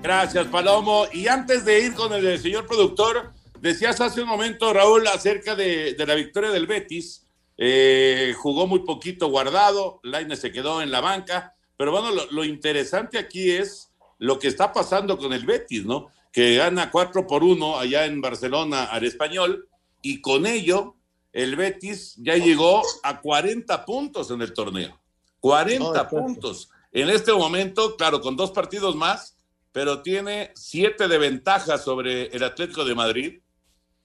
Gracias, Palomo. Y antes de ir con el señor productor, decías hace un momento, Raúl, acerca de, la victoria del Betis. Eh, jugó muy poquito guardado, Laine se quedó en la banca pero bueno, lo, interesante aquí es lo que está pasando con el Betis, ¿no? Que gana 4 por 1 allá en Barcelona al español y con ello el Betis ya llegó a 40 puntos en el torneo. 40 puntos. En este momento, claro, con dos partidos más, pero tiene 7 de ventaja sobre el Atlético de Madrid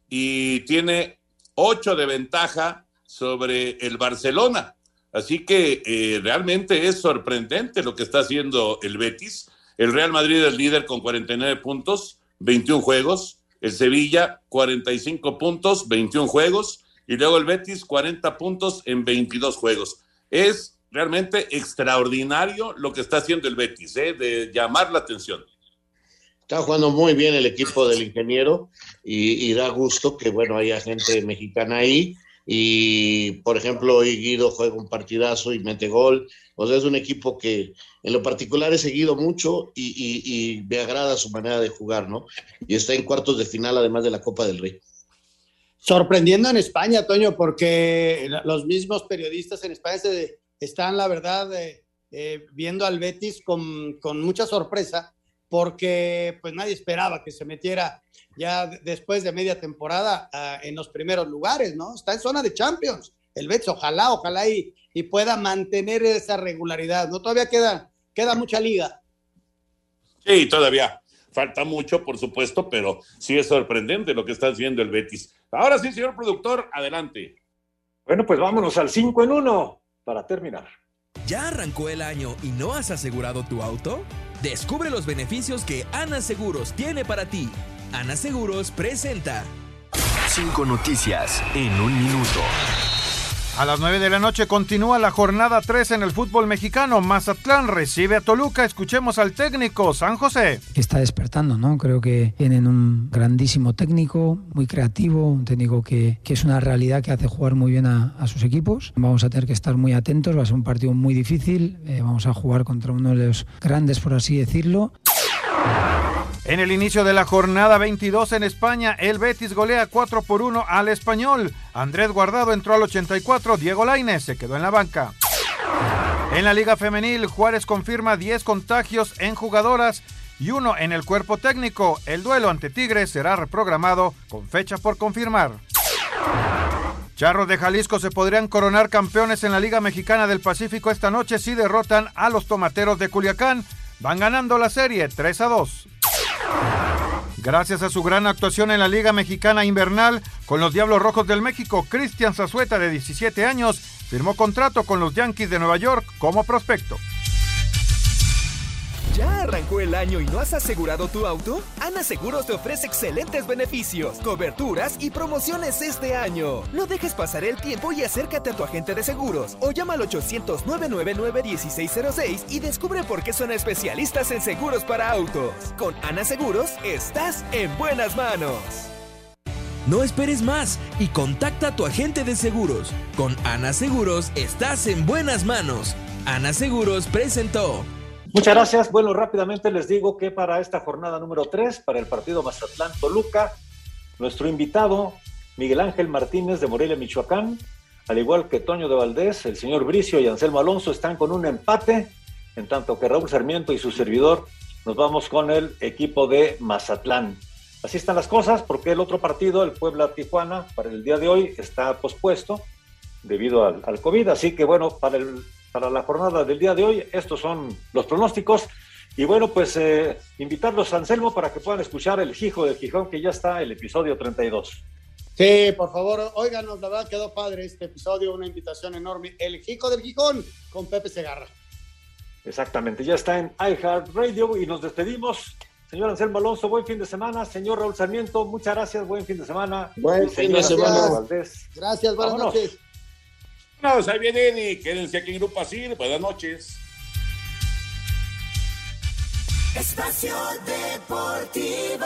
y tiene 8 de ventaja sobre el Barcelona. Así que eh, realmente es sorprendente lo que está haciendo el Betis. El Real Madrid es líder con 49 puntos, 21 juegos. El Sevilla, 45 puntos, 21 juegos. Y luego el Betis, 40 puntos en 22 juegos. Es realmente extraordinario lo que está haciendo el Betis, ¿eh? de llamar la atención. Está jugando muy bien el equipo del ingeniero y, da gusto que, bueno, haya gente mexicana ahí y por ejemplo hoy Guido juega un partidazo y mete gol, o sea, es un equipo que en lo particular he seguido mucho y, me agrada su manera de jugar, ¿no? Y está en cuartos de final además de la Copa del Rey. Sorprendiendo en España, Toño, porque los mismos periodistas en España se están, la verdad, eh, eh, viendo al Betis con mucha sorpresa, porque pues nadie esperaba que se metiera ya después de media temporada uh, en los primeros lugares, ¿no? Está en zona de Champions. El Betis, ojalá, ojalá y, y, pueda mantener esa regularidad, ¿no? Todavía queda, queda mucha liga. Sí, todavía falta mucho, por supuesto, pero sí es sorprendente lo que está haciendo el Betis. Ahora sí, señor productor, adelante. Bueno, pues vámonos al 5 en 1 para terminar. ¿Ya arrancó el año y no has asegurado tu auto? Descubre los beneficios que Ana Seguros tiene para ti. Ana Seguros presenta Cinco noticias en un minuto. A las 9 de la noche continúa la jornada 3 en el fútbol mexicano. Mazatlán recibe a Toluca. Escuchemos al técnico San José. Está despertando, ¿no? Creo que tienen un grandísimo técnico, muy creativo, un técnico que, que es una realidad que hace jugar muy bien a, sus equipos. Vamos a tener que estar muy atentos, va a ser un partido muy difícil. Eh, vamos a jugar contra uno de los grandes, por así decirlo. En el inicio de la jornada 22 en España, el Betis golea 4 por 1 al Español. Andrés Guardado entró al 84, Diego Lainez se quedó en la banca. En la Liga Femenil, Juárez confirma 10 contagios en jugadoras y uno en el cuerpo técnico. El duelo ante Tigres será reprogramado con fecha por confirmar. Charros de Jalisco se podrían coronar campeones en la Liga Mexicana del Pacífico esta noche si derrotan a los Tomateros de Culiacán. Van ganando la serie 3 a 2. Gracias a su gran actuación en la Liga Mexicana Invernal con los Diablos Rojos del México, Cristian Zazueta, de 17 años, firmó contrato con los Yankees de Nueva York como prospecto. ¿Ya arrancó el año y no has asegurado tu auto? Ana Seguros te ofrece excelentes beneficios, coberturas y promociones este año. No dejes pasar el tiempo y acércate a tu agente de seguros o llama al 800-999-1606 y descubre por qué son especialistas en seguros para autos. Con Ana Seguros estás en buenas manos. No esperes más y contacta a tu agente de seguros. Con Ana Seguros estás en buenas manos. Ana Seguros presentó. Muchas gracias. Bueno, rápidamente les digo que para esta jornada número 3, para el partido Mazatlán-Toluca, nuestro invitado, Miguel Ángel Martínez de Morelia, Michoacán, al igual que Toño de Valdés, el señor Bricio y Anselmo Alonso están con un empate, en tanto que Raúl Sarmiento y su servidor nos vamos con el equipo de Mazatlán. Así están las cosas, porque el otro partido, el Puebla-Tijuana, para el día de hoy está pospuesto debido al, al COVID. Así que bueno, para el para la jornada del día de hoy. Estos son los pronósticos. Y bueno, pues eh, invitarlos a Anselmo para que puedan escuchar el Hijo del Gijón, que ya está el episodio 32. Sí, por favor, óiganos, la verdad quedó padre este episodio, una invitación enorme. El Hijo del Gijón con Pepe Segarra. Exactamente, ya está en iHeartRadio y nos despedimos. Señor Anselmo Alonso, buen fin de semana. Señor Raúl Sarmiento, muchas gracias, buen fin de semana. Buen fin de semana. Gracias, buenas Vámonos. noches. Ahí vienen y quédense aquí en Grupo Asir. Buenas noches. Espacio Deportivo.